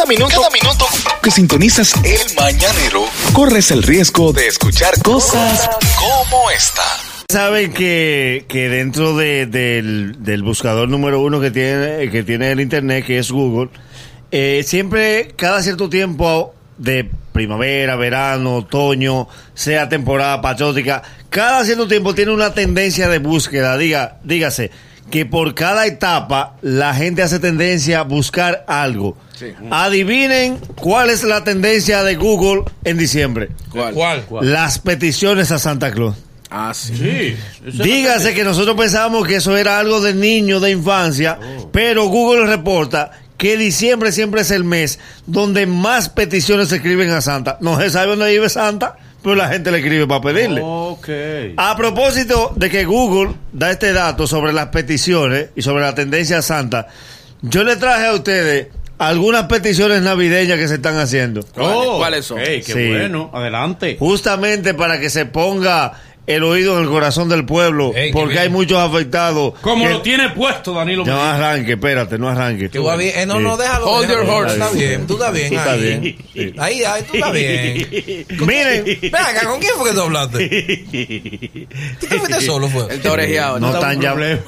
Cada minuto, cada minuto que sintonizas el mañanero, corres el riesgo de escuchar cosas como esta. Saben que, que dentro de- del, del buscador número uno que tiene, que tiene el internet, que es Google, eh, siempre, cada cierto tiempo de primavera, verano, otoño, sea temporada patriótica, cada cierto tiempo tiene una tendencia de búsqueda, diga, dígase, que por cada etapa la gente hace tendencia a buscar algo. Adivinen cuál es la tendencia de Google en diciembre. ¿Cuál? Las peticiones a Santa Claus. Ah, sí. Sí. Dígase que nosotros pensábamos que eso era algo de niño, de infancia, pero Google reporta que diciembre siempre es el mes donde más peticiones se escriben a Santa. No se sabe dónde vive Santa, pero la gente le escribe para pedirle. Ok. A propósito de que Google da este dato sobre las peticiones y sobre la tendencia Santa, yo le traje a ustedes algunas peticiones navideñas que se están haciendo. ¿Cuáles- cuáles son? ok, qué Sí. bueno. Adelante. Justamente para que se ponga el oído en el corazón del pueblo, Ey, porque hay muchos afectados. Como que- lo tiene puesto Danilo No arranque, espérate, no arranque. Tú vas bien. Eh, no, Sí. no, déjalo. Hold déjalo. your horse. Está bien, tú estás bien. Tú estás ahí. bien. Ahí, ahí, tú estás bien. Miren, Venga, ¿con quién fue que tú hablaste? ¿Tú te fuiste solo, fue? El torejeado. no ¿no? están, problema.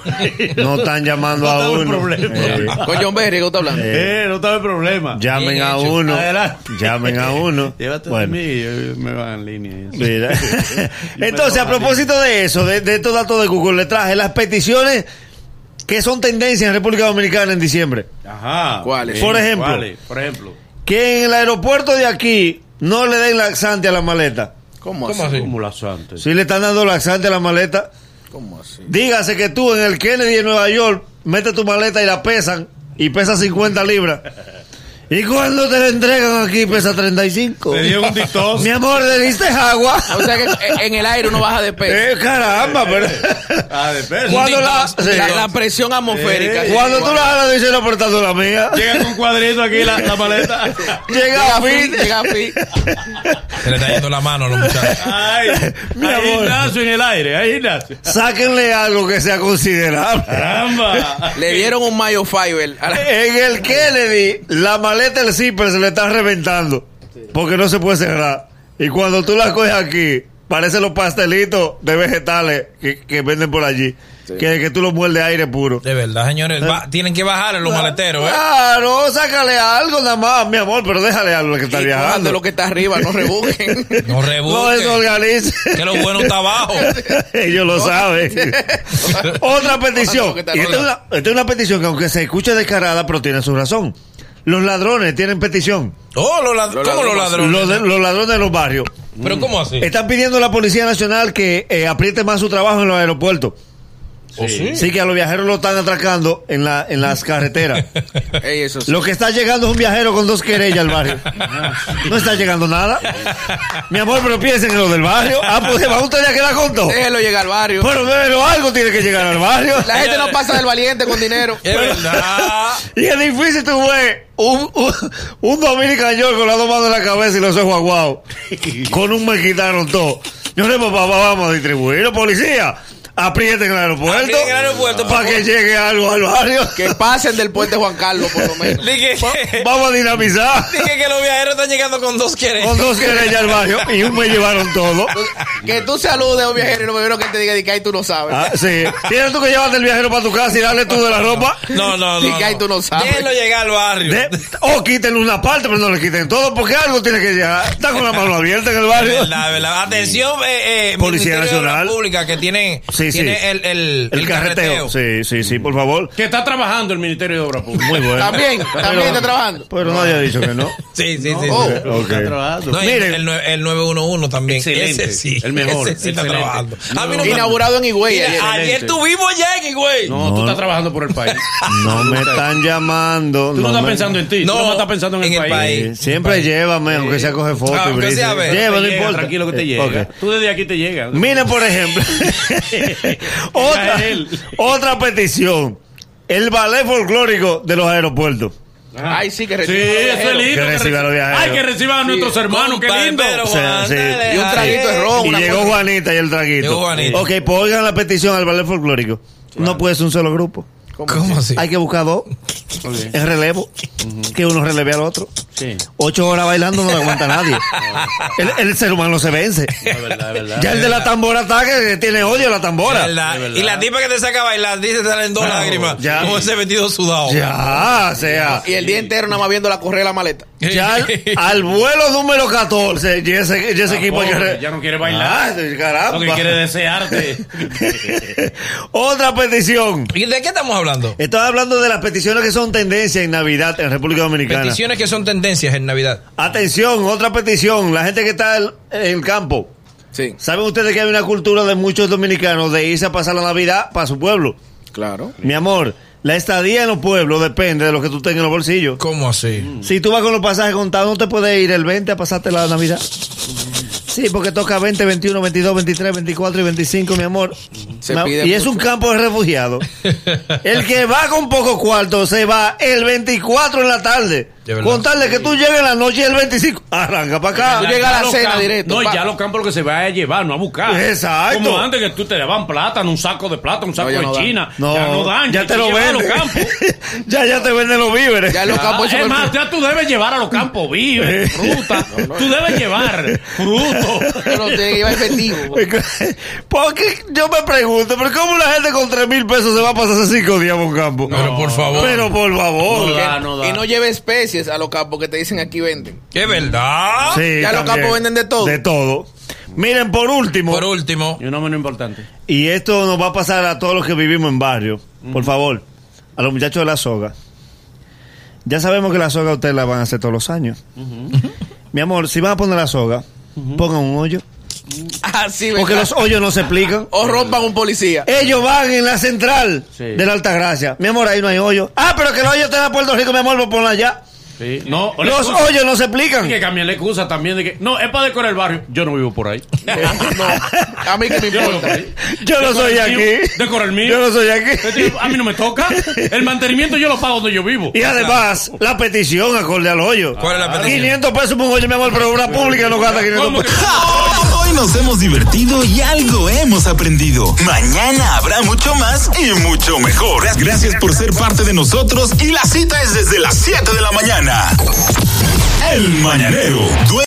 no están llamando No a uno. problema. Eh, Con John Berry, ¿qué usted hablando? Eh, no estaba el problema. llamen a hecho. uno. Adelante. Llamen a uno. Llévate Bueno. mí, me van en línea. Mira. Entonces, a propósito de eso, de, de estos datos de Google, le traje las peticiones que son tendencias en República Dominicana en diciembre. Ajá. ¿Cuáles? Por ejemplo. ¿Cuáles? Por ejemplo. Que en el aeropuerto de aquí no le den laxante a la maleta. ¿Cómo, ¿Cómo así? las antes. Si le están dando laxante a la maleta, ¿Cómo así? dígase que tú en el Kennedy en Nueva York metes tu maleta y la pesan y pesa 50 libras. Y cuando te la entregan aquí pesa 35. Le dio un dictos. Mi amor, ¿le diste agua? O sea que eh, en el aire uno baja de peso. Eh, caramba, pero... Ah, de peso. Cuando la, sí. La, la presión atmosférica. Cuando tú la jalas, dice no portando la mía. Llega con cuadrito aquí la, la maleta. Llega Llega a fin, llega a fin. Se le está yendo la mano a los muchachos. Ay, Mi hay amor. gimnasio en el aire, hay gimnasio. Sáquenle algo que sea considerable. Caramba. Le dieron un mayo fiber. En el Kennedy, la maleta del zipper se le está reventando. Porque no se puede cerrar. Y cuando tú la coges aquí, parecen los pastelitos de vegetales que, que venden por allí. Que, que tú los muerdes aire puro. De verdad, señores. va- tienen que bajar en los maleteros, ¿eh? Claro, sácale algo nada más, mi amor, pero déjale algo que está Y viajando. lo que está arriba, no rebusquen. No No rebusquen. desorganice. que lo bueno está abajo. Ellos lo saben. Otra petición. Lo esta, es una, esta es una petición que aunque se escuche descarada, pero tiene su razón. Los ladrones tienen petición. Oh, los lad- Los ¿cómo los ladrones. ladrones? Los, de- los ladrones de los barrios. ¿Pero cómo así? Están pidiendo a la Policía Nacional que eh, apriete más su trabajo en los aeropuertos. ¿Oh, sí? Sí, que a los viajeros lo están atracando en, la, en las carreteras. Ey, eso sí. Lo que está llegando es un viajero con dos querellas al barrio. No está llegando nada. Mi amor, pero piensen en lo del barrio. Ah, pues va usted a quedar con todo. Déjelo llegar al barrio. Pero, pero algo tiene que llegar al barrio. La gente no pasa del valiente con dinero. Es verdad. Y es difícil tú ves un, un, un Dominican York con la dos manos en la cabeza y los ojos aguados. Con un me quitaron todo. Yo le papá, vamos a distribuirlo, policía. Aprieten el aeropuerto. Aprieten el aeropuerto, Para que llegue algo al barrio. Que pasen del puente Juan Carlos, por lo menos. Dije que, Vamos a dinamizar. dije que los viajeros están llegando con dos Con querellas. dos querellas al barrio y un me llevaron todo. Que tú saludes a un viajero y lo primero que te diga, di que ahí tú no sabes. Ah, sí. Tienes tú que llevarte el viajero para tu casa y darle tú de la ropa. No, no, no. que ahí tú no sabes. Déjenlo llegar al barrio. De- o quítenle una parte, pero no le quiten todo, porque algo tiene que llegar. Está con la mano abierta en el barrio. verdad, verdad. Atención, eh, eh, Policía Ministerio de Nacional. Obras Públicas que tiene, Sí, sí. tiene el, el, El carreteo. Sí, sí, sí, por favor. Que está trabajando el Ministerio de Obras Públicas. Muy bueno. También, también está trabajando. Pero nadie ha dicho que no. Sí, sí, sí. Oh. sí. Está trabajando. No, Miren. el, nue- el 911 también. Excelente. Ese sí. El mejor. Ese sí está Excelente. trabajando. A mí no me- Inaugurado en Higüey. Mira, ayer. ayer tuvimos allá en Higüey. No, tú No. estás trabajando por el país. No me están llamando. Tú no, estás me- pensando en ti. No, no estás pensando en, en el país. Siempre llévame, aunque sea coge fotos. Aunque sea, a ver. Lleva, no importa. Tranquilo que te Eh, llega. Tú desde aquí te llega. Miren, por ejemplo, otra, otra petición. El ballet folclórico de los aeropuertos. Ay, sí, que Sí, recibe. eso es lindo. Que reciba a los viajeros. Ay, que reciban a nuestros hermanos, qué lindo. Juan, sí. Y un traguito de ron. Y llegó cosa. Juanita y el traguito. Llegó Juanita. Ok, pues oigan la petición al ballet folclórico. No puede ser un solo grupo. ¿Cómo así? Hay que buscar dos en relevo. Que uno releve al otro. Sí. Ocho horas bailando no le aguanta nadie. el, el ser humano se vence. Es verdad, es verdad. Ya el de la tambora está que tiene odio a la tambora. Y la tipa que te saca a bailar, dice, te salen dos lágrimas. ya. Con ese vestido sudado. Ya, o sea. Y el día entero nada más viendo la correa de la maleta. Ya al, al vuelo número 14, y ese, y ese equipo ya no quiere bailar. Ah, caramba. Lo que quiere desearte. Otra petición. ¿Y de qué estamos hablando? Estaba hablando de las peticiones que son tendencia en Navidad en República Dominicana. Peticiones que son en Navidad. Atención, otra petición. La gente que está en el campo. Sí, ¿Saben ustedes que hay una cultura de muchos dominicanos de irse a pasar la Navidad para su pueblo? claro. Mi amor, la estadía en los pueblos depende de lo que tú tengas en los bolsillos. ¿Cómo así? Si tú vas con los pasajes contados, no te puedes ir el 20 a pasarte la Navidad. Sí, porque toca 20, 21, 22, 23, 24 y 25, mi amor. Se y es un mucho. campo de refugiados. El que va con poco cuarto se va el 24 en la tarde. De verdad. Con tal de que tú llegues en la noche y el 25. Arranca para Tú acá. llegas a la cena campos- directo, No, pa. ya los campos lo que se va a llevar, no a buscar. Exacto. Como antes que tú te daban plátano, un saco de plátano, un saco de china. No, ya no dan. ya te lo a venden. los campos. ya, ya te venden los víveres. Ya los campos es más, ya tú debes llevar a los campos víveres, fruta. Tú debes llevar fruto. Pero tiene que llevar efectivo. Porque yo me pregunto, ¿pero cómo la gente con 3 mil pesos se va a pasar esos 5 días por un campo? Pero por favor. Pero por favor. No da, no da. Y no lleve especies a los campos que te dicen aquí venden. ¿Qué verdad? Sí, Ya los campos venden de todo. De todo. Miren, por último, Por último, Y un menos importante. y esto nos va a pasar a todos los que vivimos en barrio, por favor, a los muchachos de la soga. Ya sabemos que la soga ustedes la van a hacer todos los años. Mi amor, si van a poner la soga, pongan un hoyo. Así, Porque los hoyos no se explican. O rompan un policía. Ellos van en la central Sí. de la Altagracia. Mi amor, ahí no hay hoyo. Ah, pero que el hoyo está en Puerto Rico, mi amor, lo ponen allá. Sí. No, Los excusa- hoyos no se Hay explican. que cambiar la excusa también de que, no, es para decorar el barrio. Yo no vivo por ahí. No, a mí que me Yo no vivo por importa. ahí. Yo no soy el mío, aquí. Decora el mío. Yo no soy aquí. Este, A mí no me toca. El mantenimiento yo lo pago donde yo vivo. Y además, la petición acorde al hoyo. ¿Cuál es la petición? 500 pesos por un hoyo, mi amor, pero una pública no gasta 500 ¿Cómo que- pesos. Nos hemos divertido y algo hemos aprendido. Mañana habrá mucho más y mucho mejor. Gracias por ser parte de nosotros y la cita es desde las 7 de la mañana. El Mañanero.